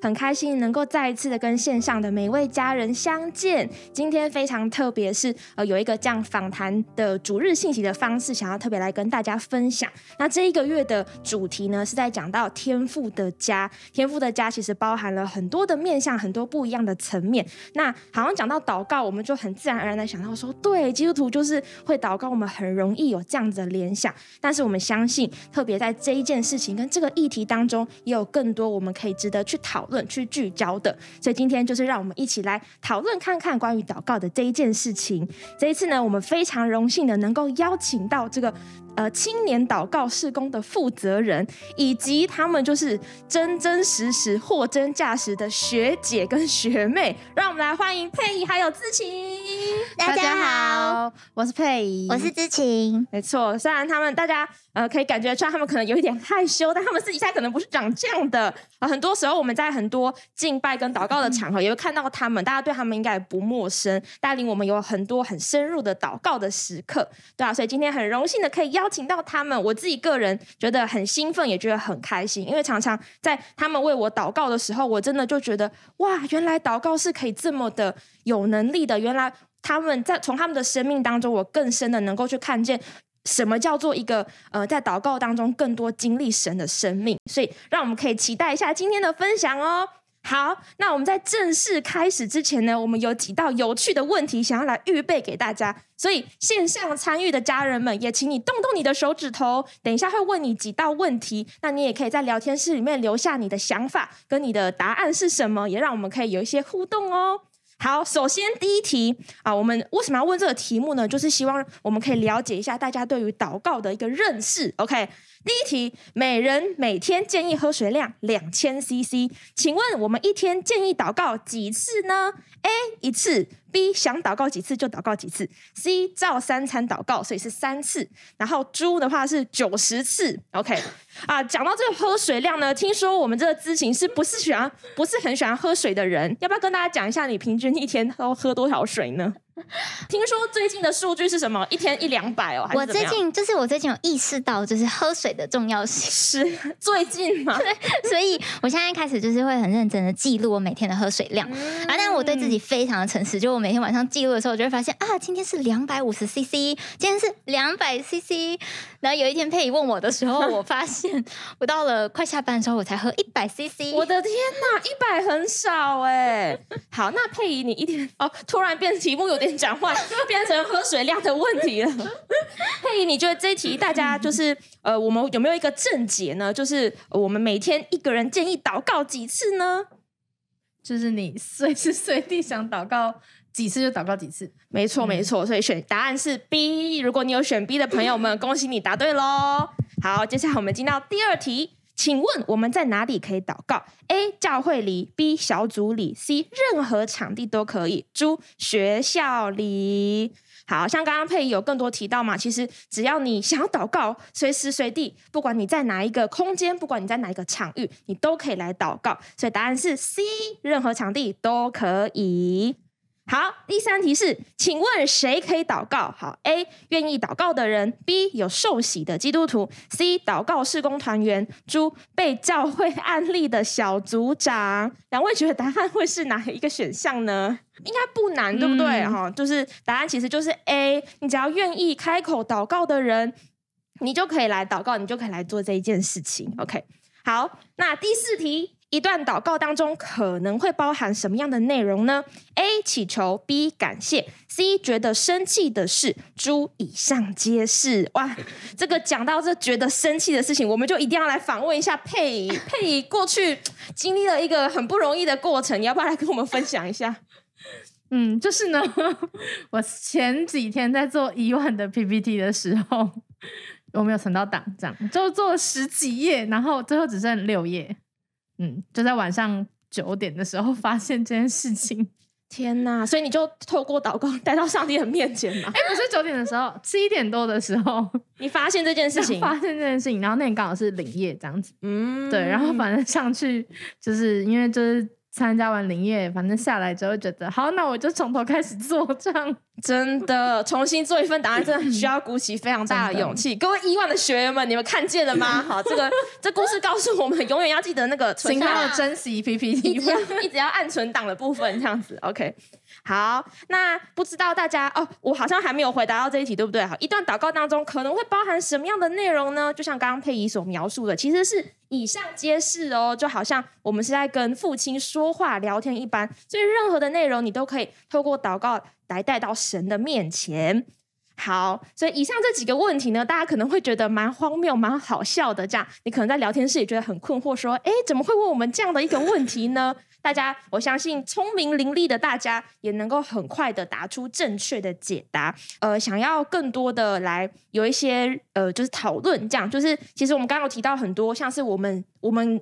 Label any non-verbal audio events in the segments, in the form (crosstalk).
很开心能够再一次的跟线上的每位家人相见。今天非常特别，是呃有一个这样访谈的主日信息的方式，想要特别来跟大家分享。那这一个月的主题呢，是在讲到天赋的家。天赋的家其实包含了很多的面向，很多不一样的层面。那好像讲到祷告，我们就很自然而然的想到说，对，基督徒就是会祷告，我们很容易有这样子的联想。但是我们相信，特别在这一件事情跟这个议题当中，也有更多我们可以值得去讨论、去聚焦的。所以今天就是让我们一起来讨论看看关于祷告的这一件事情。这一次呢，我们非常荣幸的能够邀请到这个。呃，青年祷告事工的负责人，以及他们就是真真实实货真价实的学姐跟学妹，(laughs) 让我们来欢迎佩仪还有志晴。大家好，我是佩仪，我是知晴。没错，虽然他们大家呃可以感觉出来，他们可能有一点害羞，但他们私底下可能不是长这样的。啊、呃，很多时候我们在很多敬拜跟祷告的场合，(laughs) 也会看到他们，大家对他们应该也不陌生，带领我们有很多很深入的祷告的时刻，对啊，所以今天很荣幸的可以邀邀请到他们，我自己个人觉得很兴奋，也觉得很开心，因为常常在他们为我祷告的时候，我真的就觉得哇，原来祷告是可以这么的有能力的。原来他们在从他们的生命当中，我更深的能够去看见什么叫做一个呃，在祷告当中更多经历神的生命。所以，让我们可以期待一下今天的分享哦。好，那我们在正式开始之前呢，我们有几道有趣的问题想要来预备给大家。所以线上参与的家人们，也请你动动你的手指头，等一下会问你几道问题，那你也可以在聊天室里面留下你的想法跟你的答案是什么，也让我们可以有一些互动哦。好，首先第一题啊，我们为什么要问这个题目呢？就是希望我们可以了解一下大家对于祷告的一个认识。OK，第一题，每人每天建议喝水量两千 CC，请问我们一天建议祷告几次呢？A 一次。B 想祷告几次就祷告几次，C 照三餐祷告，所以是三次。然后猪的话是九十次，OK 啊。讲到这个喝水量呢，听说我们这个咨询是不是喜欢，不是很喜欢喝水的人，要不要跟大家讲一下你平均一天都喝多少水呢？(laughs) 听说最近的数据是什么？一天一两百哦？我最近就是我最近有意识到，就是喝水的重要性。是 (laughs) 最近吗？对，(laughs) 所以我现在开始就是会很认真的记录我每天的喝水量。嗯、啊，但我对自己非常的诚实，就我每天晚上记录的时候，我就会发现啊，今天是两百五十 CC，今天是两百 CC。然后有一天佩仪问我的时候，我发现我到了快下班的时候，我才喝一百 CC。我的天哪，一百很少哎。好，那佩仪你一天哦，突然变题目有点。讲话变成喝水量的问题了。佩仪，你觉得这一题大家就是呃，我们有没有一个正解呢？就是我们每天一个人建议祷告几次呢？就是你随时随地想祷告几次就祷告几次。没错，没错。所以选答案是 B。如果你有选 B 的朋友们，恭喜你答对喽。好，接下来我们进到第二题。请问我们在哪里可以祷告？A. 教会里，B. 小组里，C. 任何场地都可以。猪学校里。好像刚刚佩仪有更多提到嘛，其实只要你想要祷告，随时随地，不管你在哪一个空间，不管你在哪一个场域，你都可以来祷告。所以答案是 C. 任何场地都可以。好，第三题是，请问谁可以祷告？好，A 愿意祷告的人，B 有受洗的基督徒，C 祷告事工团员，猪被教会案例的小组长。两位觉得答案会是哪一个选项呢？应该不难，对不对？哈、嗯，就是答案其实就是 A，你只要愿意开口祷告的人，你就可以来祷告，你就可以来做这一件事情。OK，好，那第四题。一段祷告当中可能会包含什么样的内容呢？A. 祈求，B. 感谢，C. 觉得生气的事，诸以上皆是。哇，这个讲到这觉得生气的事情，我们就一定要来访问一下佩仪。佩仪过去经历了一个很不容易的过程，你要不要来跟我们分享一下？(laughs) 嗯，就是呢，(laughs) 我前几天在做一万的 PPT 的时候，我没有存到档，这样就做了十几页，然后最后只剩六页。嗯，就在晚上九点的时候发现这件事情，天呐！所以你就透过祷告带到上帝的面前嘛？(laughs) 哎，不是九点的时候，七点多的时候，(laughs) 你发现这件事情，(laughs) 发现这件事情，然后那天刚好是领业这样子，嗯，对，然后反正上去就是因为就是参加完灵业，反正下来之后觉得好，那我就从头开始做这样。真的，重新做一份档案，真的很需要鼓起非常大的勇气。各位亿万的学员们，你们看见了吗？(laughs) 好，这个这故事告诉我们，永远要记得那个存要珍惜 PPT，一直要一直要按存档的部分，这样子。OK，好，那不知道大家哦，我好像还没有回答到这一题，对不对？好，一段祷告当中可能会包含什么样的内容呢？就像刚刚佩仪所描述的，其实是以上皆是哦，就好像我们是在跟父亲说话聊天一般，所以任何的内容你都可以透过祷告。来带到神的面前。好，所以以上这几个问题呢，大家可能会觉得蛮荒谬、蛮好笑的。这样，你可能在聊天室也觉得很困惑，说：“诶，怎么会问我们这样的一个问题呢？”大家，我相信聪明伶俐的大家也能够很快的答出正确的解答。呃，想要更多的来有一些呃，就是讨论，这样就是其实我们刚刚有提到很多，像是我们我们。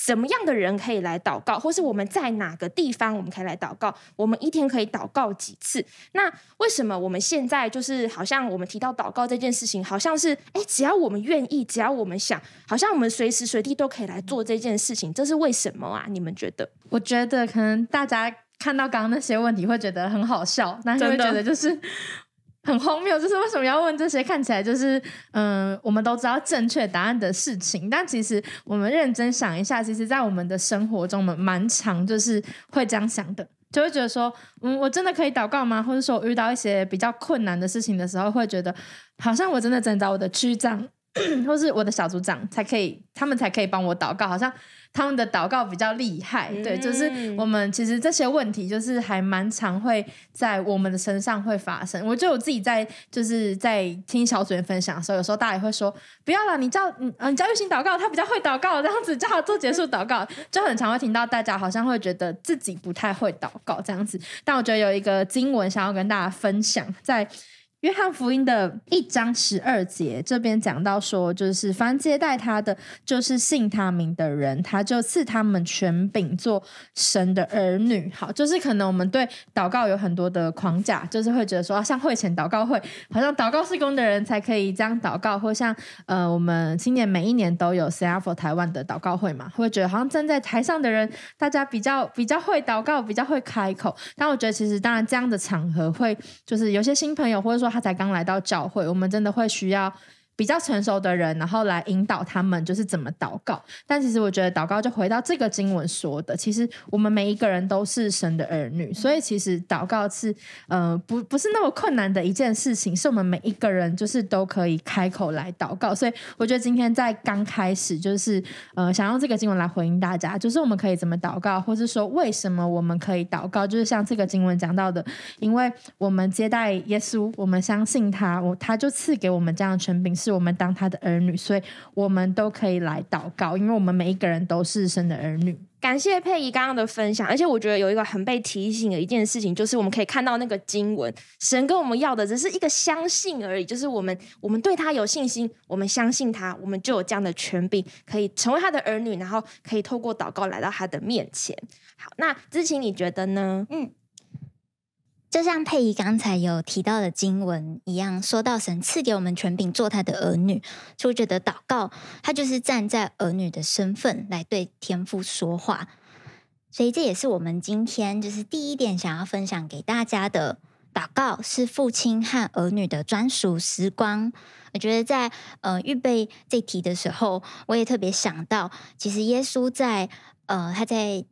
什么样的人可以来祷告，或是我们在哪个地方我们可以来祷告？我们一天可以祷告几次？那为什么我们现在就是好像我们提到祷告这件事情，好像是诶，只要我们愿意，只要我们想，好像我们随时随地都可以来做这件事情，这是为什么啊？你们觉得？我觉得可能大家看到刚刚那些问题会觉得很好笑，但是会觉得就是。很荒谬，就是为什么要问这些看起来就是嗯，我们都知道正确答案的事情，但其实我们认真想一下，其实，在我们的生活中，我们蛮常就是会这样想的，就会觉得说，嗯，我真的可以祷告吗？或者说遇到一些比较困难的事情的时候，会觉得好像我真的只能找我的区长 (coughs) 或是我的小组长才可以，他们才可以帮我祷告，好像。他们的祷告比较厉害，对，就是我们其实这些问题就是还蛮常会在我们的身上会发生。我觉得我自己在就是在听小组员分享的时候，有时候大家也会说，不要了，你叫嗯嗯，你叫玉兴祷告，他比较会祷告，这样子叫他做结束祷告，(laughs) 就很常会听到大家好像会觉得自己不太会祷告这样子。但我觉得有一个经文想要跟大家分享，在。约翰福音的一章十二节，这边讲到说，就是凡接待他的，就是信他名的人，他就赐他们权柄做神的儿女。好，就是可能我们对祷告有很多的框架，就是会觉得说，像会前祷告会，好像祷告事工的人才可以这样祷告，或像呃，我们今年每一年都有 CFO 台湾的祷告会嘛，会觉得好像站在台上的人，大家比较比较会祷告，比较会开口。但我觉得其实当然这样的场合会，就是有些新朋友或者说。他才刚来到教会，我们真的会需要。比较成熟的人，然后来引导他们，就是怎么祷告。但其实我觉得祷告就回到这个经文说的，其实我们每一个人都是神的儿女，所以其实祷告是呃不不是那么困难的一件事情，是我们每一个人就是都可以开口来祷告。所以我觉得今天在刚开始就是呃想用这个经文来回应大家，就是我们可以怎么祷告，或是说为什么我们可以祷告，就是像这个经文讲到的，因为我们接待耶稣，我们相信他，我他就赐给我们这样的权柄是。我们当他的儿女，所以我们都可以来祷告，因为我们每一个人都是神的儿女。感谢佩仪刚刚的分享，而且我觉得有一个很被提醒的一件事情，就是我们可以看到那个经文，神跟我们要的只是一个相信而已，就是我们我们对他有信心，我们相信他，我们就有这样的权柄，可以成为他的儿女，然后可以透过祷告来到他的面前。好，那知晴你觉得呢？嗯。就像佩仪刚才有提到的经文一样，说到神赐给我们权柄做他的儿女，所以我觉得祷告，他就是站在儿女的身份来对天父说话。所以这也是我们今天就是第一点想要分享给大家的，祷告是父亲和儿女的专属时光。我觉得在呃预备这题的时候，我也特别想到，其实耶稣在呃他在。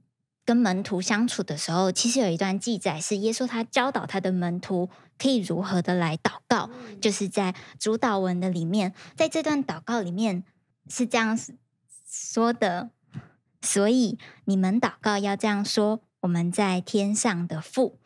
跟门徒相处的时候，其实有一段记载是耶稣他教导他的门徒可以如何的来祷告，就是在主导文的里面，在这段祷告里面是这样说的，所以你们祷告要这样说：我们在天上的父。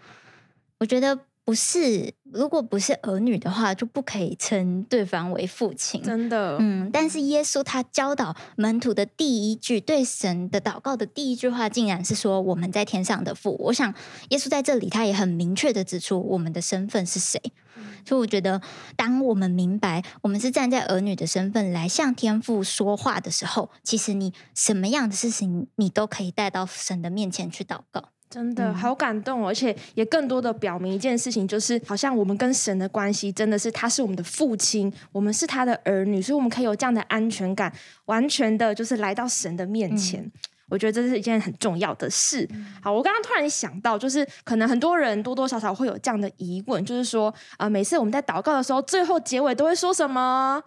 我觉得。不是，如果不是儿女的话，就不可以称对方为父亲。真的，嗯。但是耶稣他教导门徒的第一句对神的祷告的第一句话，竟然是说我们在天上的父。我想耶稣在这里他也很明确的指出我们的身份是谁。嗯。所以我觉得，当我们明白我们是站在儿女的身份来向天父说话的时候，其实你什么样的事情，你都可以带到神的面前去祷告。真的好感动，而且也更多的表明一件事情，就是好像我们跟神的关系真的是他是我们的父亲，我们是他的儿女，所以我们可以有这样的安全感，完全的就是来到神的面前。我觉得这是一件很重要的事。好，我刚刚突然想到，就是可能很多人多多少少会有这样的疑问，就是说，啊、呃，每次我们在祷告的时候，最后结尾都会说什么？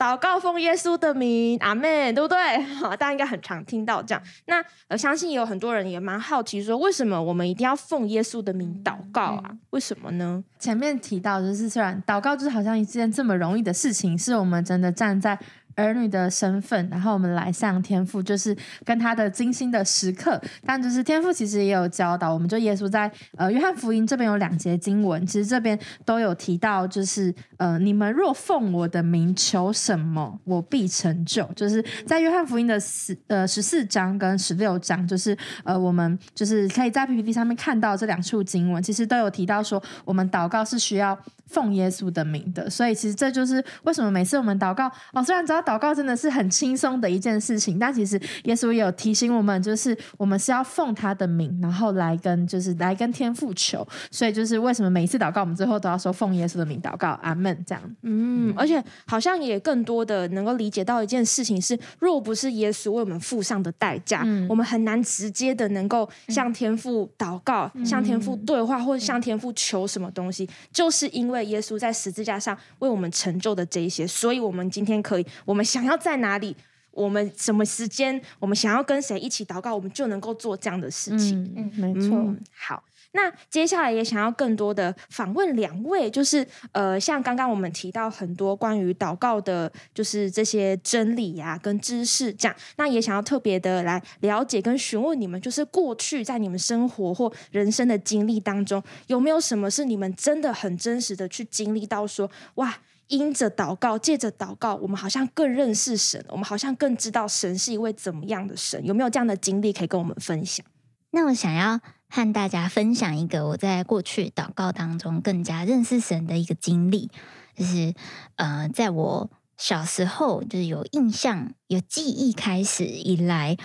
祷告奉耶稣的名，阿门，对不对？(laughs) 好，大家应该很常听到这样。那我相信也有很多人也蛮好奇，说为什么我们一定要奉耶稣的名祷告啊？嗯、为什么呢？前面提到，就是虽然祷告就是好像一件这么容易的事情，是我们真的站在。儿女的身份，然后我们来向天父，就是跟他的精心的时刻。但就是天父其实也有教导，我们就耶稣在呃约翰福音这边有两节经文，其实这边都有提到，就是呃你们若奉我的名求什么，我必成就。就是在约翰福音的十呃十四章跟十六章，就是呃我们就是可以在 PPT 上面看到这两处经文，其实都有提到说，我们祷告是需要奉耶稣的名的。所以其实这就是为什么每次我们祷告，哦虽然知道。祷告真的是很轻松的一件事情，但其实耶稣也有提醒我们，就是我们是要奉他的名，然后来跟就是来跟天父求。所以就是为什么每一次祷告，我们最后都要说奉耶稣的名祷告，阿门。这样，嗯，而且好像也更多的能够理解到一件事情是，若不是耶稣为我们付上的代价，嗯、我们很难直接的能够向天父祷告、嗯、向天父对话，或者向天父求什么东西，嗯、就是因为耶稣在十字架上为我们成就的这一些，所以我们今天可以我们。想要在哪里？我们什么时间？我们想要跟谁一起祷告？我们就能够做这样的事情。嗯，没错。嗯，好，那接下来也想要更多的访问两位，就是呃，像刚刚我们提到很多关于祷告的，就是这些真理呀、啊、跟知识这样。那也想要特别的来了解跟询问你们，就是过去在你们生活或人生的经历当中，有没有什么是你们真的很真实的去经历到说，哇。因着祷告，借着祷告，我们好像更认识神，我们好像更知道神是一位怎么样的神。有没有这样的经历可以跟我们分享？那我想要和大家分享一个我在过去祷告当中更加认识神的一个经历，就是呃，在我小时候就是有印象、有记忆开始以来，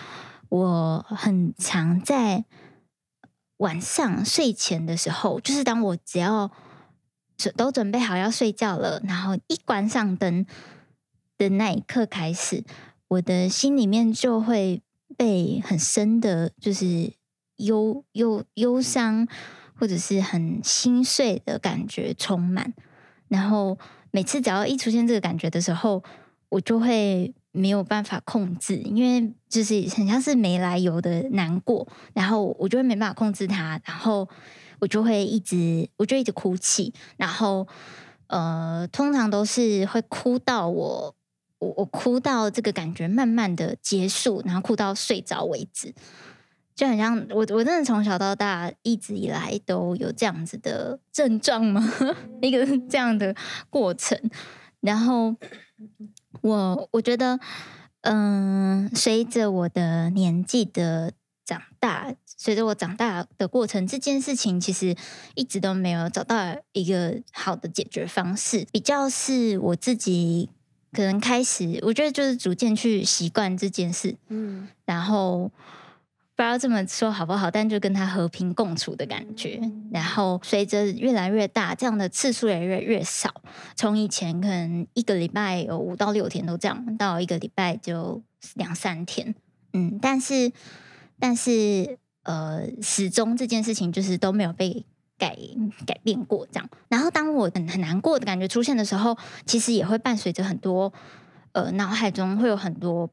我很常在晚上睡前的时候，就是当我只要。都准备好要睡觉了，然后一关上灯的那一刻开始，我的心里面就会被很深的，就是忧忧忧伤，或者是很心碎的感觉充满。然后每次只要一出现这个感觉的时候，我就会没有办法控制，因为就是很像是没来由的难过，然后我就会没办法控制它，然后。我就会一直，我就一直哭泣，然后，呃，通常都是会哭到我，我我哭到这个感觉慢慢的结束，然后哭到睡着为止，就很像我，我真的从小到大一直以来都有这样子的症状吗？(laughs) 一个 (laughs) 这样的过程，然后我我觉得，嗯、随着我的年纪的。长大，随着我长大的过程，这件事情其实一直都没有找到一个好的解决方式。比较是我自己可能开始，我觉得就是逐渐去习惯这件事，嗯，然后不知道这么说好不好，但就跟他和平共处的感觉。然后随着越来越大，这样的次数也越来越少。从以前可能一个礼拜有五到六天都这样，到一个礼拜就两三天，嗯，但是。但是，呃，始终这件事情就是都没有被改改变过，这样。然后，当我很很难过的感觉出现的时候，其实也会伴随着很多，呃，脑海中会有很多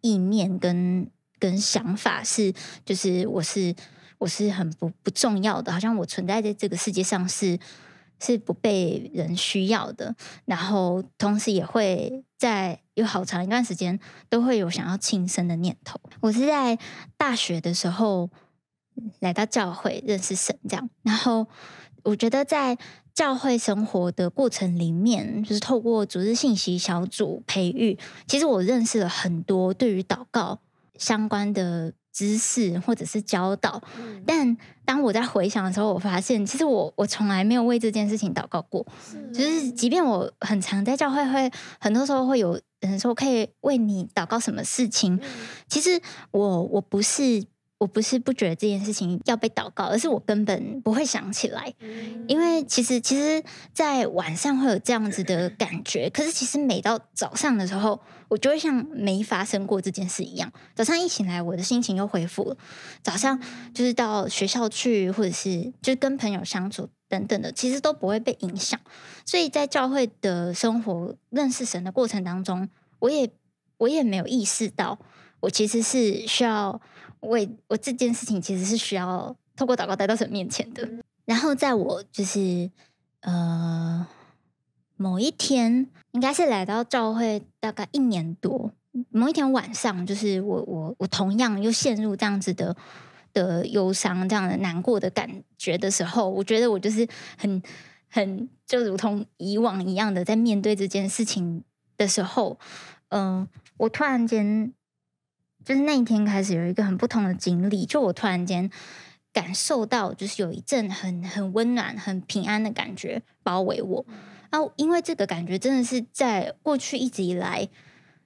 意念跟跟想法，是就是我是我是很不不重要的，好像我存在在这个世界上是。是不被人需要的，然后同时也会在有好长一段时间都会有想要轻生的念头。我是在大学的时候来到教会认识神，这样。然后我觉得在教会生活的过程里面，就是透过组织信息小组培育，其实我认识了很多对于祷告相关的。知识或者是教导，但当我在回想的时候，我发现其实我我从来没有为这件事情祷告过。是就是即便我很常在教会，会很多时候会有人说可以为你祷告什么事情。其实我我不是我不是不觉得这件事情要被祷告，而是我根本不会想起来，因为其实其实，在晚上会有这样子的感觉，可是其实每到早上的时候，我就会像没发生过这件事一样。早上一醒来，我的心情又恢复了。早上就是到学校去，或者是就是跟朋友相处等等的，其实都不会被影响。所以在教会的生活、认识神的过程当中，我也我也没有意识到，我其实是需要。为我这件事情其实是需要透过祷告带到神面前的。然后在我就是呃某一天，应该是来到教会大概一年多，某一天晚上，就是我我我同样又陷入这样子的的忧伤、这样的难过的感觉的时候，我觉得我就是很很就如同以往一样的在面对这件事情的时候，嗯、呃，我突然间。就是那一天开始有一个很不同的经历，就我突然间感受到，就是有一阵很很温暖、很平安的感觉包围我。然后因为这个感觉真的是在过去一直以来，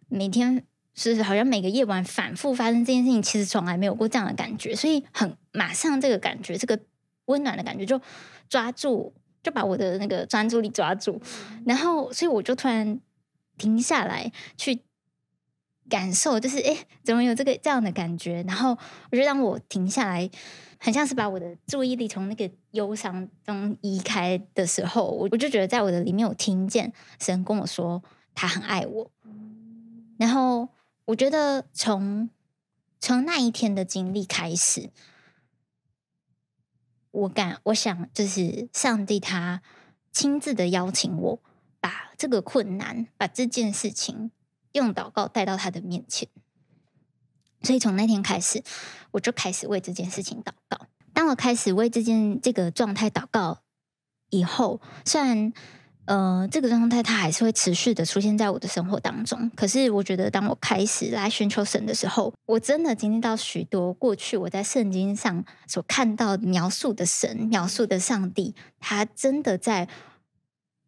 每天是好像每个夜晚反复发生这件事情，其实从来没有过这样的感觉，所以很马上这个感觉，这个温暖的感觉就抓住，就把我的那个专注力抓住，然后所以我就突然停下来去。感受就是，哎，怎么有这个这样的感觉？然后我就让我停下来，很像是把我的注意力从那个忧伤中移开的时候，我我就觉得在我的里面，我听见神跟我说他很爱我。然后我觉得从从那一天的经历开始，我感我想就是上帝他亲自的邀请我，把这个困难，把这件事情。用祷告带到他的面前，所以从那天开始，我就开始为这件事情祷告。当我开始为这件这个状态祷告以后，虽然呃这个状态它还是会持续的出现在我的生活当中，可是我觉得当我开始来寻求神的时候，我真的经历到许多过去我在圣经上所看到描述的神、描述的上帝，他真的在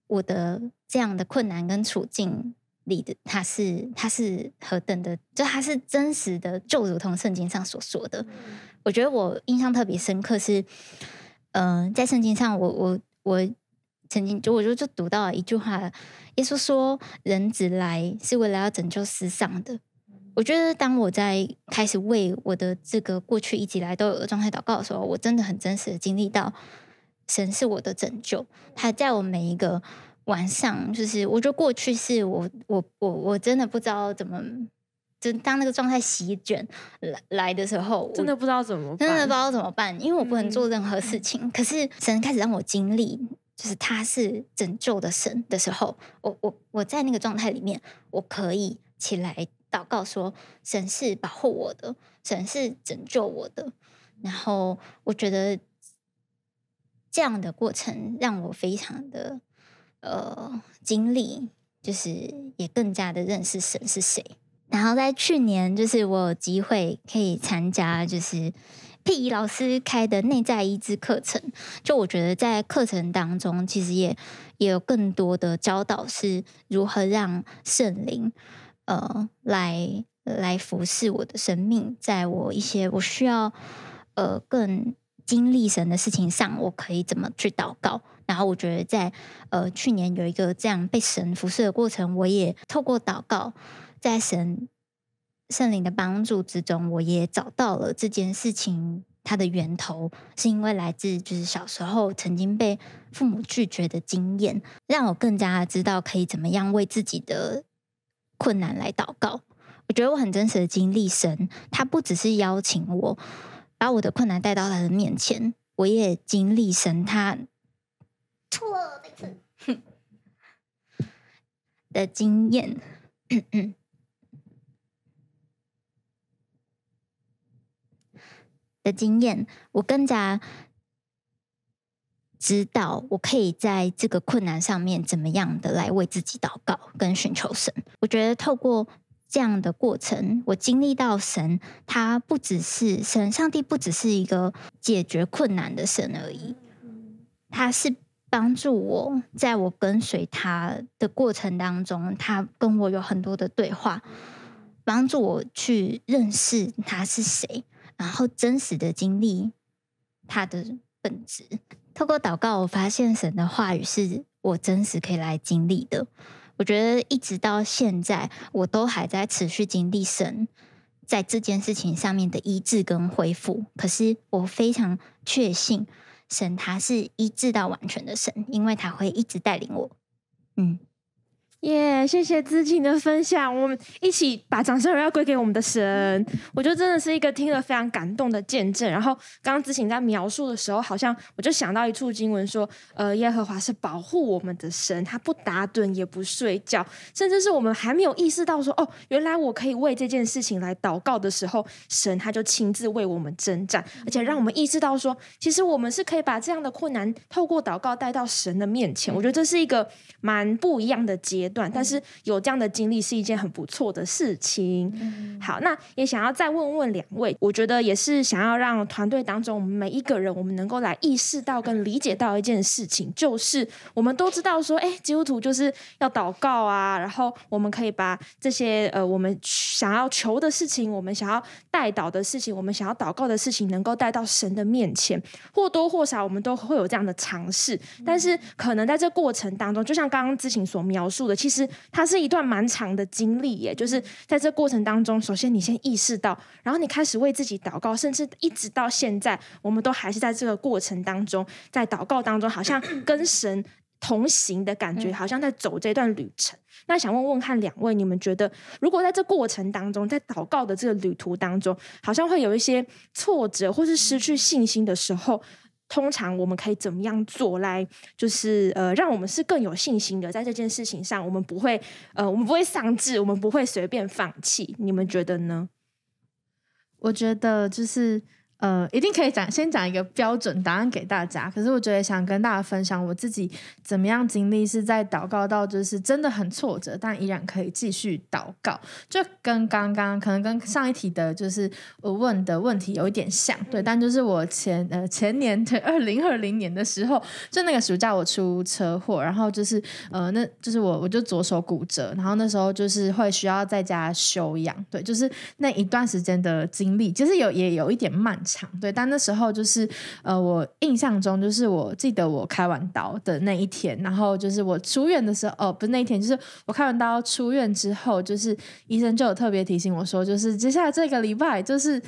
我的这样的困难跟处境。里的他是他是何等的，就他是真实的，就如同圣经上所说的。我觉得我印象特别深刻是，嗯、呃，在圣经上我，我我我曾经就我就就读到了一句话，耶稣说：“人子来是为了要拯救世上的。”我觉得当我在开始为我的这个过去一直以来都有的状态祷告的时候，我真的很真实的经历到神是我的拯救，他在我每一个。晚上就是，我觉得过去是我我我我真的不知道怎么，就当那个状态席卷来来的时候，真的不知道怎么办，真的不知道怎么办，因为我不能做任何事情。嗯、可是神开始让我经历，就是他是拯救的神的时候，我我我在那个状态里面，我可以起来祷告说，神是保护我的，神是拯救我的。然后我觉得这样的过程让我非常的。呃，经历就是也更加的认识神是谁。然后在去年，就是我有机会可以参加，就是佩仪老师开的内在医治课程。就我觉得在课程当中，其实也也有更多的教导是如何让圣灵呃来来服侍我的生命，在我一些我需要呃更经历神的事情上，我可以怎么去祷告。然后我觉得在呃去年有一个这样被神服侍的过程，我也透过祷告，在神圣灵的帮助之中，我也找到了这件事情它的源头，是因为来自就是小时候曾经被父母拒绝的经验，让我更加知道可以怎么样为自己的困难来祷告。我觉得我很真实的经历神，他不只是邀请我把我的困难带到他的面前，我也经历神他。错了，那次的经验的经验，我更加知道我可以在这个困难上面怎么样的来为自己祷告跟寻求神。我觉得透过这样的过程，我经历到神，他不只是神，上帝不只是一个解决困难的神而已，他是。帮助我，在我跟随他的过程当中，他跟我有很多的对话，帮助我去认识他是谁，然后真实的经历他的本质。透过祷告，我发现神的话语是我真实可以来经历的。我觉得一直到现在，我都还在持续经历神在这件事情上面的医治跟恢复。可是我非常确信，神他是一致到完全的神，因为他会一直带领我。嗯。耶谢谢知情的分享，我们一起把掌声要归给我们的神。我觉得真的是一个听了非常感动的见证。然后刚刚姿琴在描述的时候，好像我就想到一处经文说：“呃，耶和华是保护我们的神，他不打盹也不睡觉，甚至是我们还没有意识到说，哦，原来我可以为这件事情来祷告的时候，神他就亲自为我们征战，而且让我们意识到说，其实我们是可以把这样的困难透过祷告带到神的面前。我觉得这是一个蛮不一样的结。段，但是有这样的经历是一件很不错的事情。嗯、好，那也想要再问问两位，我觉得也是想要让团队当中我们每一个人，我们能够来意识到跟理解到一件事情，就是我们都知道说，哎，基督徒就是要祷告啊，然后我们可以把这些呃我们想要求的事情，我们想要带祷的事情，我们想要祷告的事情，能够带到神的面前，或多或少我们都会有这样的尝试，但是可能在这过程当中，就像刚刚之前所描述的。其实它是一段蛮长的经历耶，就是在这过程当中，首先你先意识到，然后你开始为自己祷告，甚至一直到现在，我们都还是在这个过程当中，在祷告当中，好像跟神同行的感觉，好像在走这段旅程。那想问问看两位，你们觉得，如果在这过程当中，在祷告的这个旅途当中，好像会有一些挫折或是失去信心的时候，通常我们可以怎么样做来，就是呃，让我们是更有信心的，在这件事情上，我们不会呃，我们不会丧志，我们不会随便放弃。你们觉得呢？我觉得就是。呃，一定可以讲，先讲一个标准答案给大家。可是我觉得想跟大家分享我自己怎么样经历，是在祷告到就是真的很挫折，但依然可以继续祷告。就跟刚刚可能跟上一题的，就是我问的问题有一点像，对。但就是我前呃前年的二零二零年的时候，就那个暑假我出车祸，然后就是呃那就是我我就左手骨折，然后那时候就是会需要在家休养，对，就是那一段时间的经历，其实有也有一点慢对，但那时候就是呃，我印象中就是我记得我开完刀的那一天，然后就是我出院的时候，哦，不是那一天，就是我开完刀出院之后，就是医生就有特别提醒我说，就是接下来这个礼拜就是。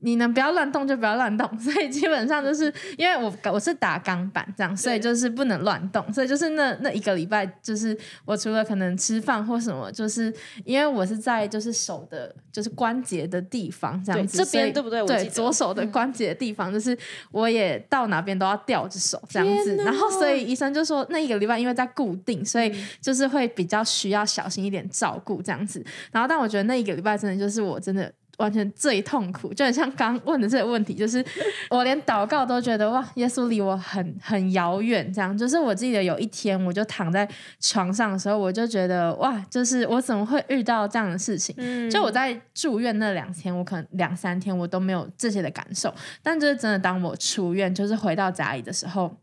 你能不要乱动就不要乱动，所以基本上就是因为我我是打钢板这样，所以就是不能乱动，所以就是那那一个礼拜，就是我除了可能吃饭或什么，就是因为我是在就是手的，就是关节的地方这样子，这边对不对？对，左手的关节的地方，就是我也到哪边都要吊着手这样子，然后所以医生就说那一个礼拜因为在固定，所以就是会比较需要小心一点照顾这样子，然后但我觉得那一个礼拜真的就是我真的。完全最痛苦，就很像刚问的这个问题，就是 (laughs) 我连祷告都觉得哇，耶稣离我很很遥远。这样，就是我记得有一天，我就躺在床上的时候，我就觉得哇，就是我怎么会遇到这样的事情？嗯，就我在住院那两天，我可能两三天我都没有这些的感受，但就是真的，当我出院，就是回到家里的时候。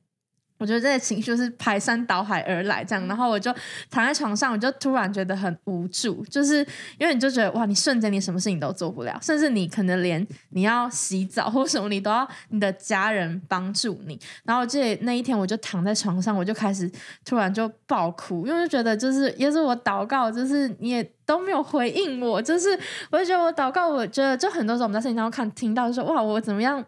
我觉得这些情绪是排山倒海而来，这样，然后我就躺在床上，我就突然觉得很无助，就是因为你就觉得哇，你瞬间你什么事情都做不了，甚至你可能连你要洗澡或什么，你都要你的家人帮助你。然后我记得那一天，我就躺在床上，我就开始突然就爆哭，因为就觉得就是也是我祷告，就是你也都没有回应我，就是我就觉得我祷告，我觉得就很多时候我们在圣经当中看听到就说哇，我怎么样？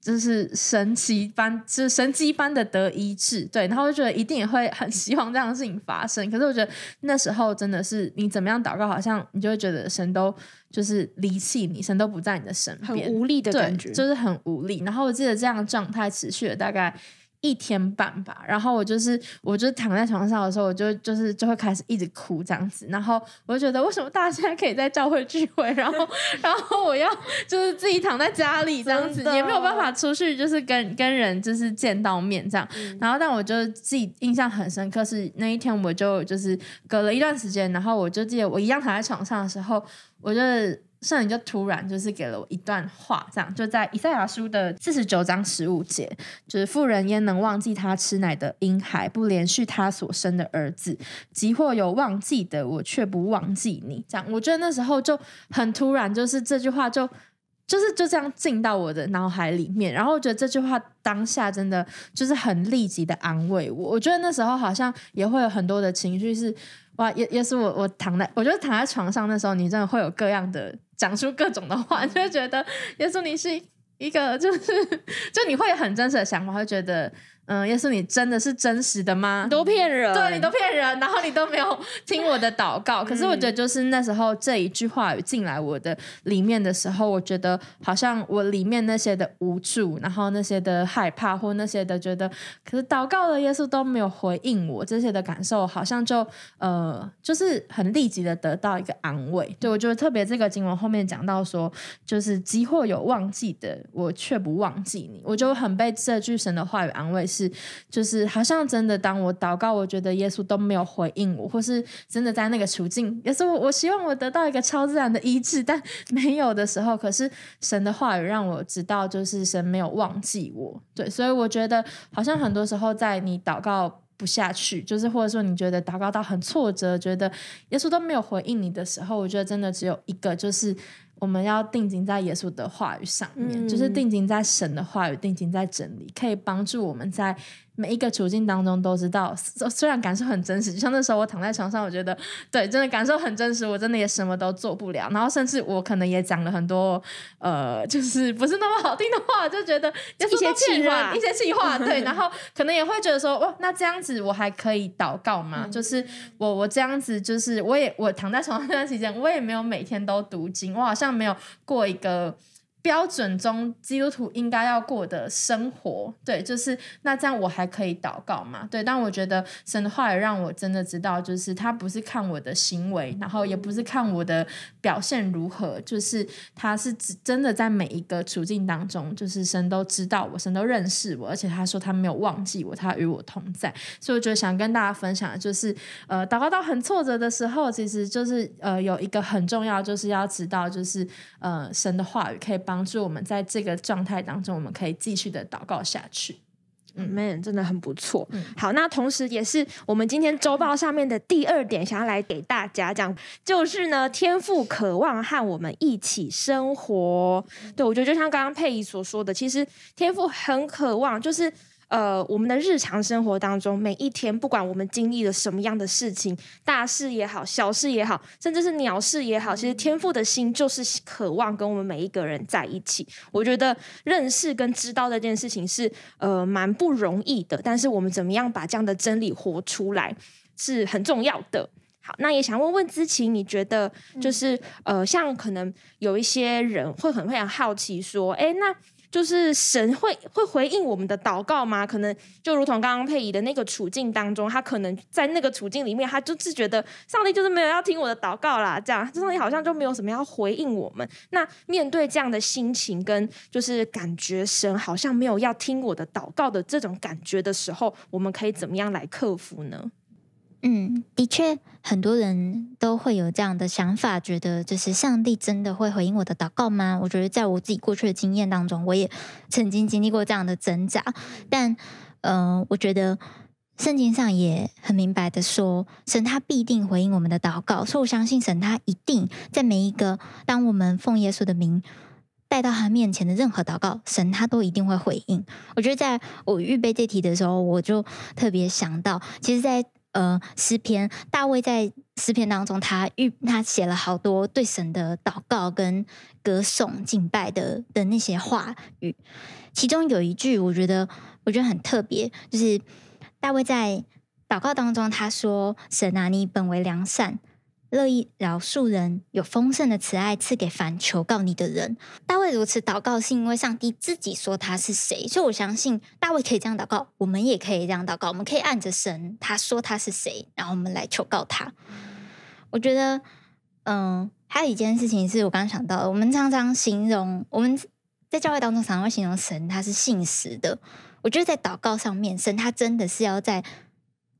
就是神奇般，就是神迹般的得医治，对，然后我就觉得一定也会很希望这样的事情发生。可是我觉得那时候真的是你怎么样祷告，好像你就会觉得神都就是离弃你，神都不在你的身边，很无力的感觉，就是很无力。然后我记得这样的状态持续了大概。一天半吧，然后我就是，我就躺在床上的时候，我就就是就会开始一直哭这样子，然后我就觉得为什么大家可以在教会聚会，然后然后我要就是自己躺在家里这样子，也没有办法出去，就是跟跟人就是见到面这样，然后但我就自己印象很深刻是那一天，我就就是隔了一段时间，然后我就记得我一样躺在床上的时候，我就。圣灵就突然就是给了我一段话，这样就在以赛亚书的四十九章十五节，就是妇人焉能忘记她吃奶的婴孩，不怜恤她所生的儿子？即或有忘记的，我却不忘记你。这样，我觉得那时候就很突然，就是这句话就。就是就这样进到我的脑海里面。然后我觉得这句话当下真的就是很立即的安慰我。我觉得那时候好像也会有很多的情绪是哇，也也是我我躺在，我觉得躺在床上那时候，你真的会有各样的讲出各种的话，就会觉得耶稣你是一个就是就你会有很真实的想法，会觉得。嗯，耶稣，你真的是真实的吗？你都骗人，对，你都骗人，然后你都没有 (laughs) 听我的祷告。可是我觉得，就是那时候这一句话语进来我的里面的时候，我觉得好像我里面那些的无助，然后那些的害怕，或那些的觉得，可是祷告了，耶稣都没有回应我，这些的感受，好像就呃，就是很立即的得到一个安慰。对，我觉得特别这个经文后面讲到说，就是即或有忘记的，我却不忘记你，我就很被这句神的话语安慰。是，就是好像真的，当我祷告，我觉得耶稣都没有回应我，或是真的在那个处境，耶稣，我我希望我得到一个超自然的医治，但 (laughs) 没有的时候，可是神的话语让我知道，就是神没有忘记我。对，所以我觉得好像很多时候，在你祷告不下去，就是或者说你觉得祷告到很挫折，觉得耶稣都没有回应你的时候，我觉得真的只有一个，就是。我们要定睛在耶稣的话语上面，嗯、就是定睛在神的话语，定睛在真理，可以帮助我们在。每一个处境当中都知道，虽然感受很真实，就像那时候我躺在床上，我觉得对，真的感受很真实，我真的也什么都做不了。然后甚至我可能也讲了很多呃，(laughs) 就是不是那么好听的话，就觉得 (laughs) 一些气话，一些气话，(laughs) 对。然后可能也会觉得说，哇，那这样子我还可以祷告吗？嗯、就是我我这样子，就是我也我躺在床上那段时间，我也没有每天都读经，我好像没有过一个。标准中基督徒应该要过的生活，对，就是那这样我还可以祷告嘛？对，但我觉得神的话也让我真的知道，就是他不是看我的行为，然后也不是看我的表现如何，就是他是真的在每一个处境当中，就是神都知道我，神都认识我，而且他说他没有忘记我，他与我同在。所以我觉得想跟大家分享的就是，呃，祷告到很挫折的时候，其实就是呃有一个很重要，就是要知道，就是呃神的话语可以。帮助我们在这个状态当中，我们可以继续的祷告下去。嗯，Man，真的很不错。嗯，好，那同时也是我们今天周报上面的第二点，想要来给大家讲，就是呢，天赋渴望和我们一起生活。对，我觉得就像刚刚佩仪所说的，其实天赋很渴望，就是。呃，我们的日常生活当中，每一天，不管我们经历了什么样的事情，大事也好，小事也好，甚至是鸟事也好，其实天赋的心就是渴望跟我们每一个人在一起。我觉得认识跟知道这件事情是呃蛮不容易的，但是我们怎么样把这样的真理活出来是很重要的。好，那也想问问知琪，你觉得就是呃，像可能有一些人会很非常好奇说，哎，那。就是神会会回应我们的祷告吗？可能就如同刚刚佩仪的那个处境当中，他可能在那个处境里面，他就是觉得上帝就是没有要听我的祷告啦，这样上帝好像就没有什么要回应我们。那面对这样的心情跟就是感觉神好像没有要听我的祷告的这种感觉的时候，我们可以怎么样来克服呢？嗯，的确，很多人都会有这样的想法，觉得就是上帝真的会回应我的祷告吗？我觉得在我自己过去的经验当中，我也曾经经历过这样的挣扎。但，嗯、我觉得圣经上也很明白的说，神他必定回应我们的祷告，所以我相信神他一定在每一个当我们奉耶稣的名带到他面前的任何祷告，神他都一定会回应。我觉得在我预备这题的时候，我就特别想到，其实，在呃，诗篇大卫在诗篇当中，他预他写了好多对神的祷告跟歌颂敬拜的的那些话语。其中有一句，我觉得我觉得很特别，就是大卫在祷告当中他说：“神啊，你本为良善。”乐意饶恕人，有丰盛的慈爱赐给凡求告你的人。大卫如此祷告，是因为上帝自己说他是谁，所以我相信大卫可以这样祷告，我们也可以这样祷告。我们可以按着神他说他是谁，然后我们来求告他。我觉得，嗯，还有一件事情是我刚刚想到的，我们常常形容我们在教会当中常常会形容神他是信实的。我觉得在祷告上面，神他真的是要在。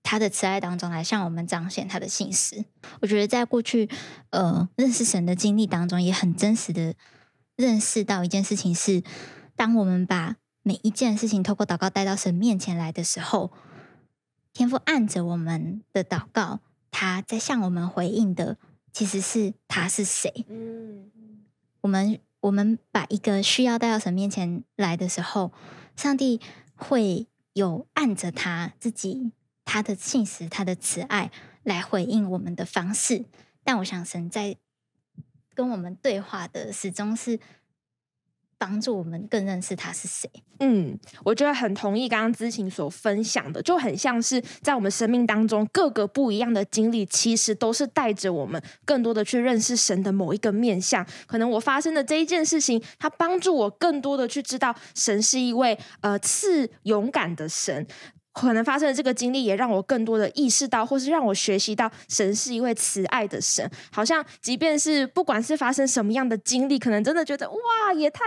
他的慈爱当中来向我们彰显他的信实。我觉得在过去，呃，认识神的经历当中，也很真实的认识到一件事情是：当我们把每一件事情透过祷告带到神面前来的时候，天父按着我们的祷告，他在向我们回应的，其实是他是谁。嗯，我们我们把一个需要带到神面前来的时候，上帝会有按着他自己他的信实、他的慈爱来回应我们的方式。但我想，神在跟我们对话的始终是。帮助我们更认识他是谁。嗯，我觉得很同意刚刚知情所分享的，就很像是在我们生命当中各个不一样的经历，其实都是带着我们更多的去认识神的某一个面向。可能我发生的这一件事情，它帮助我更多的去知道神是一位呃赐勇敢的神。可能发生的这个经历，也让我更多的意识到，或是让我学习到，神是一位慈爱的神。好像即便是不管是发生什么样的经历，可能真的觉得哇，也太。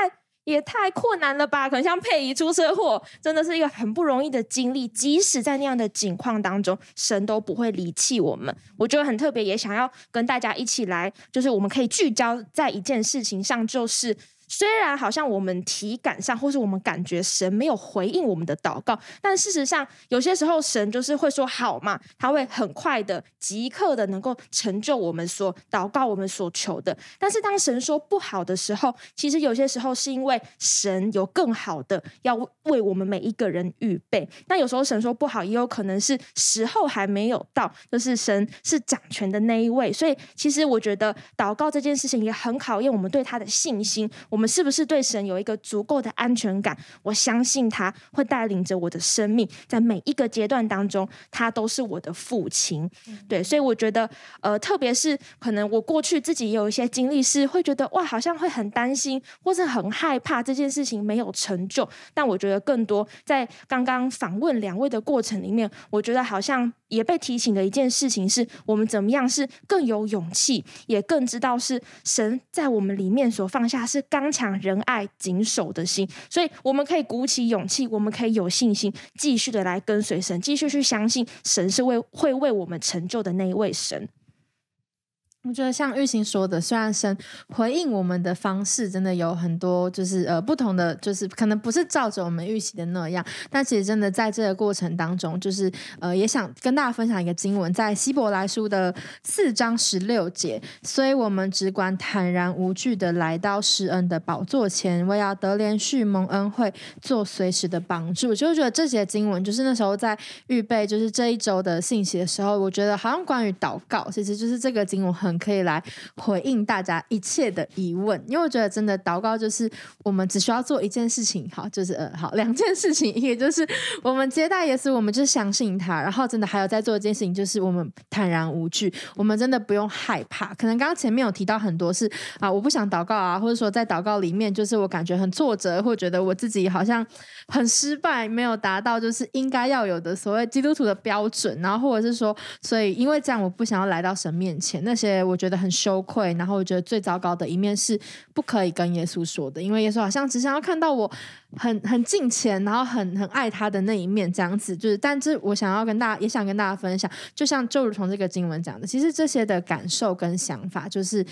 也太困难了吧？可能像佩仪出车祸，真的是一个很不容易的经历。即使在那样的境况当中，神都不会离弃我们。我觉得很特别，也想要跟大家一起来，就是我们可以聚焦在一件事情上，就是。虽然好像我们体感上，或是我们感觉神没有回应我们的祷告，但事实上，有些时候神就是会说好嘛，他会很快的、即刻的能够成就我们所祷告、我们所求的。但是当神说不好的时候，其实有些时候是因为神有更好的要为我们每一个人预备。那有时候神说不好，也有可能是时候还没有到，就是神是掌权的那一位。所以，其实我觉得祷告这件事情也很考验我们对他的信心。我们。我们是不是对神有一个足够的安全感？我相信他会带领着我的生命，在每一个阶段当中，他都是我的父亲。对，所以我觉得，呃，特别是可能我过去自己也有一些经历，是会觉得哇，好像会很担心，或是很害怕这件事情没有成就。但我觉得更多在刚刚访问两位的过程里面，我觉得好像。也被提醒的一件事情是，我们怎么样是更有勇气，也更知道是神在我们里面所放下是刚强、仁爱、谨守的心，所以我们可以鼓起勇气，我们可以有信心，继续的来跟随神，继续去相信神是为会为我们成就的那一位神。我觉得像玉行说的，虽然神回应我们的方式真的有很多，就是呃不同的，就是可能不是照着我们预期的那样，但其实真的在这个过程当中，就是呃也想跟大家分享一个经文，在希伯来书的四章十六节，所以我们只管坦然无惧的来到施恩的宝座前，为要得连续蒙恩惠，做随时的帮助。就觉得这节经文，就是那时候在预备就是这一周的信息的时候，我觉得好像关于祷告，其实就是这个经文很。可以来回应大家一切的疑问，因为我觉得真的祷告就是我们只需要做一件事情，好，就是呃，好两件事情，也就是我们接待耶稣，我们就相信他，然后真的还有在做一件事情，就是我们坦然无惧，我们真的不用害怕。可能刚刚前面有提到很多是啊，我不想祷告啊，或者说在祷告里面，就是我感觉很挫折，或觉得我自己好像很失败，没有达到就是应该要有的所谓基督徒的标准，然后或者是说，所以因为这样，我不想要来到神面前那些。我觉得很羞愧，然后我觉得最糟糕的一面是不可以跟耶稣说的，因为耶稣好像只想要看到我很很敬虔，然后很很爱他的那一面，这样子就是。但是我想要跟大家，也想跟大家分享，就像就如同这个经文讲的，其实这些的感受跟想法，就是。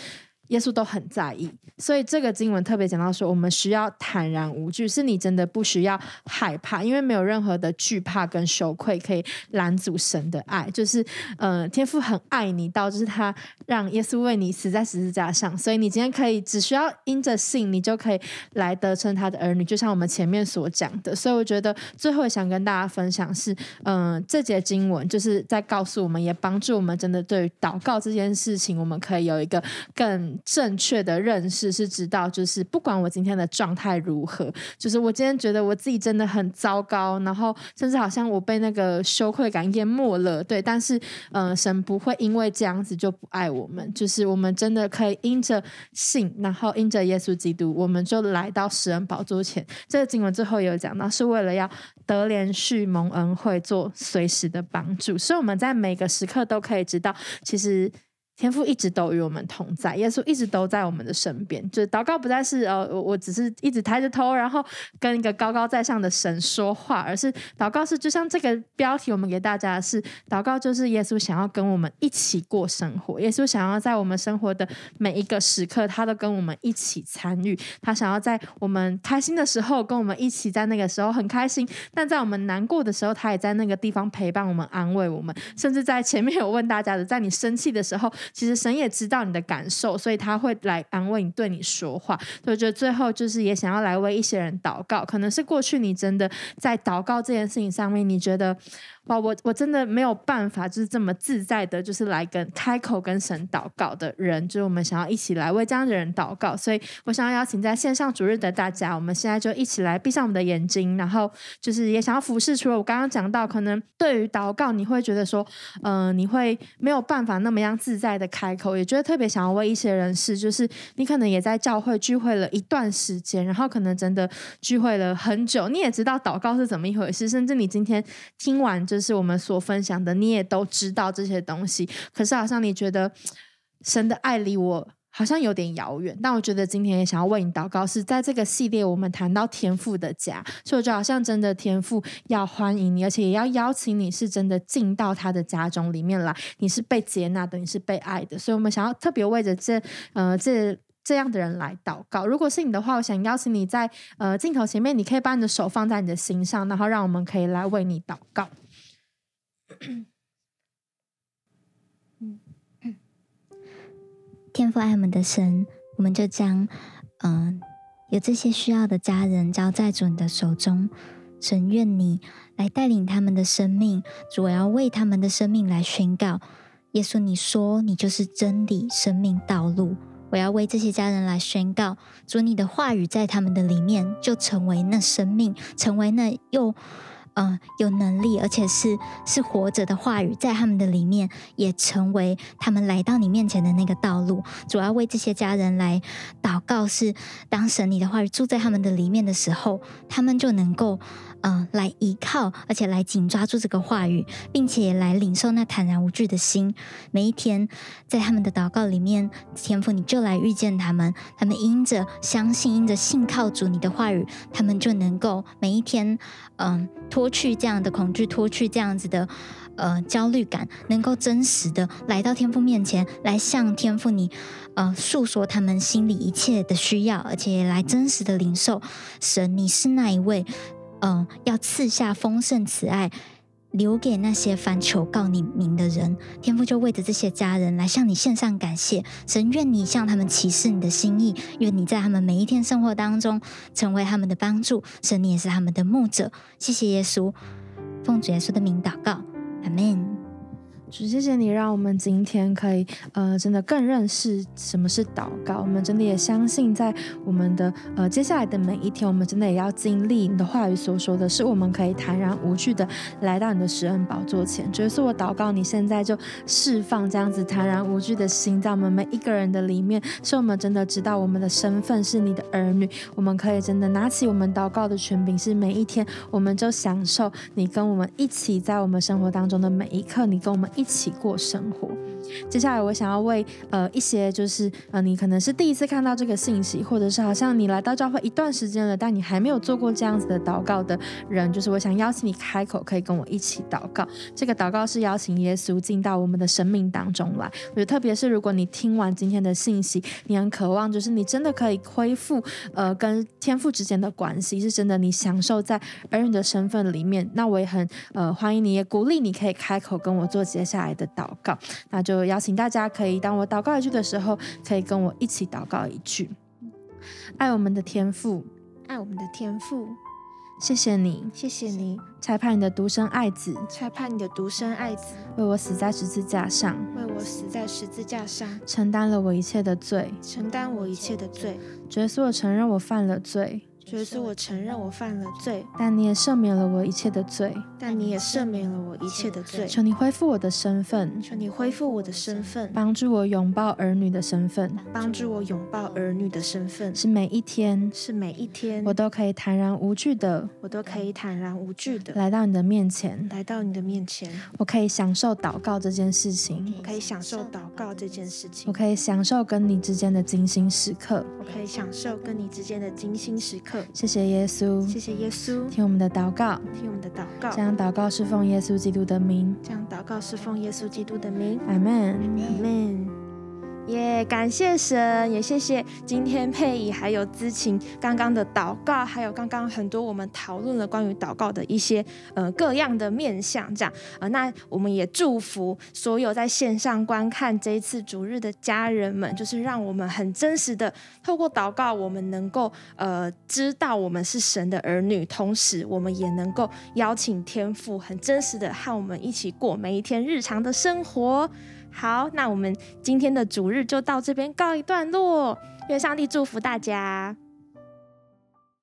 耶稣都很在意，所以这个经文特别讲到说，我们需要坦然无惧，是你真的不需要害怕，因为没有任何的惧怕跟羞愧可以拦阻神的爱。就是，呃，天父很爱你到，就是他让耶稣为你死在十字架上，所以你今天可以只需要因着信，你就可以来得称他的儿女。就像我们前面所讲的，所以我觉得最后想跟大家分享是，嗯、这节经文就是在告诉我们，也帮助我们真的对于祷告这件事情，我们可以有一个更。正确的认识是知道，就是不管我今天的状态如何，就是我今天觉得我自己真的很糟糕，然后甚至好像我被那个羞愧感淹没了，对。但是，呃，神不会因为这样子就不爱我们，就是我们真的可以因着信，然后因着耶稣基督，我们就来到施恩宝座前。这个经文最后有讲到，是为了要得连续蒙恩惠，做随时的帮助，所以我们在每个时刻都可以知道，其实。天父一直都与我们同在，耶稣一直都在我们的身边。就是祷告不再是呃，我只是一直抬着头，然后跟一个高高在上的神说话，而是祷告是就像这个标题，我们给大家的是祷告，就是耶稣想要跟我们一起过生活。耶稣想要在我们生活的每一个时刻，他都跟我们一起参与。他想要在我们开心的时候，跟我们一起在那个时候很开心；但在我们难过的时候，他也在那个地方陪伴我们、安慰我们。甚至在前面有问大家的，在你生气的时候。其实神也知道你的感受，所以他会来安慰你，对你说话。所以我觉得最后就是也想要来为一些人祷告，可能是过去你真的在祷告这件事情上面，你觉得。哇，我我真的没有办法，就是这么自在的，就是来跟开口跟神祷告的人，就是我们想要一起来为这样的人祷告，所以我想要邀请在线上主日的大家，我们现在就一起来闭上我们的眼睛，然后就是也想要服侍。除了我刚刚讲到，可能对于祷告你会觉得说，嗯、你会没有办法那么样自在的开口，也觉得特别想要为一些人士，就是你可能也在教会聚会了一段时间，然后可能真的聚会了很久，你也知道祷告是怎么一回事，甚至你今天听完。就是我们所分享的，你也都知道这些东西。可是好像你觉得神的爱离我好像有点遥远。但我觉得今天也想要为你祷告，是在这个系列我们谈到天赋的家，所以我觉得好像真的天赋要欢迎你，而且也要邀请你是真的进到他的家中里面来。你是被接纳的，你是被爱的。所以我们想要特别为着这呃这。这样的人来祷告。如果是你的话，我想邀请你在呃镜头前面，你可以把你的手放在你的心上，然后让我们可以来为你祷告。(coughs) 天父爱我们的神，我们就将嗯、有这些需要的家人交在主你的手中。神愿你来带领他们的生命，主，我要为他们的生命来宣告。耶稣，你说你就是真理、生命、道路。我要为这些家人来宣告，主，你的话语在他们的里面就成为那生命，成为那又。嗯、有能力，而且是是活着的话语，在他们的里面也成为他们来到你面前的那个道路。主要为这些家人来祷告，是当神你的话语住在他们的里面的时候，他们就能够嗯、来依靠，而且来紧抓住这个话语，并且来领受那坦然无惧的心。每一天在他们的祷告里面，天父你就来遇见他们，他们因着相信，因着信靠主你的话语，他们就能够每一天嗯。脱去这样的恐惧，脱去这样子的呃焦虑感，能够真实的来到天父面前，来向天父你呃诉说他们心里一切的需要，而且来真实的领受神，你是那一位嗯、要赐下丰盛慈爱，留给那些凡求告你名的人。天父就为着这些家人来向你献上感谢，神愿你向他们启示你的心意，愿你在他们每一天生活当中成为他们的帮助，神你也是他们的牧者。谢谢耶稣，奉主耶稣的名祷告，阿门。主，谢谢你，让我们今天可以，呃，真的更认识什么是祷告。我们真的也相信，在我们的呃接下来的每一天，我们真的也要经历你的话语所说的是，我们可以坦然无惧的来到你的施恩宝座前。主，耶稣我祷告，你现在就释放这样子坦然无惧的心，在我们每一个人的里面，是我们真的知道我们的身份是你的儿女。我们可以真的拿起我们祷告的权柄，是每一天，我们就享受你跟我们一起在我们生活当中的每一刻，你跟我们一。一起过生活。接下来，我想要为呃一些就是呃你可能是第一次看到这个信息，或者是好像你来到教会一段时间了，但你还没有做过这样子的祷告的人，就是我想邀请你开口，可以跟我一起祷告。这个祷告是邀请耶稣进到我们的生命当中来。我觉得特别是如果你听完今天的信息，你很渴望，就是你真的可以恢复呃跟天父之间的关系，是真的你享受在儿女的身份里面。那我也很呃欢迎你，也鼓励你可以开口跟我做接下来的祷告。那就。邀请大家可以，当我祷告一句的时候，可以跟我一起祷告一句。爱我们的天赋，爱我们的天赋，谢谢你，谢谢你，差派你的独生爱子，差派你的独生爱子，为我死在十字架上，为我死在十字架上，承担了我一切的罪，承担我一切的罪。耶稣，我承认我犯了罪。主耶稣，我承认我犯了罪，但你也赦免了我一切的罪。但你也赦免了我一切的罪。求你恢复我的身份，求你恢复我的身份，帮助我拥抱儿女的身份，帮助我拥抱儿女的身份。是每一天，是每一天，我都可以坦然无惧的，我都可以坦然无惧的来到你的面前，来到你的面前。我可以享受祷告这件事情，我可以享受祷告这件事情。我可以享受跟你之间的精心时刻，我可以享受跟你之间的精心时刻。谢谢耶稣。谢谢耶稣，听我们的祷告，听我们的祷告，这样祷告是奉耶稣基督的名，这样祷告是奉耶稣基督的名，阿门，阿门。也、感谢神，也谢谢今天佩仪还有知情刚刚的祷告，还有刚刚很多我们讨论了关于祷告的一些呃各样的面向，这样呃，那我们也祝福所有在线上观看这一次主日的家人们，就是让我们很真实的透过祷告，我们能够呃知道我们是神的儿女，同时我们也能够邀请天父很真实的和我们一起过每一天日常的生活。好，那我们今天的主日就到这边告一段落。愿上帝祝福大家。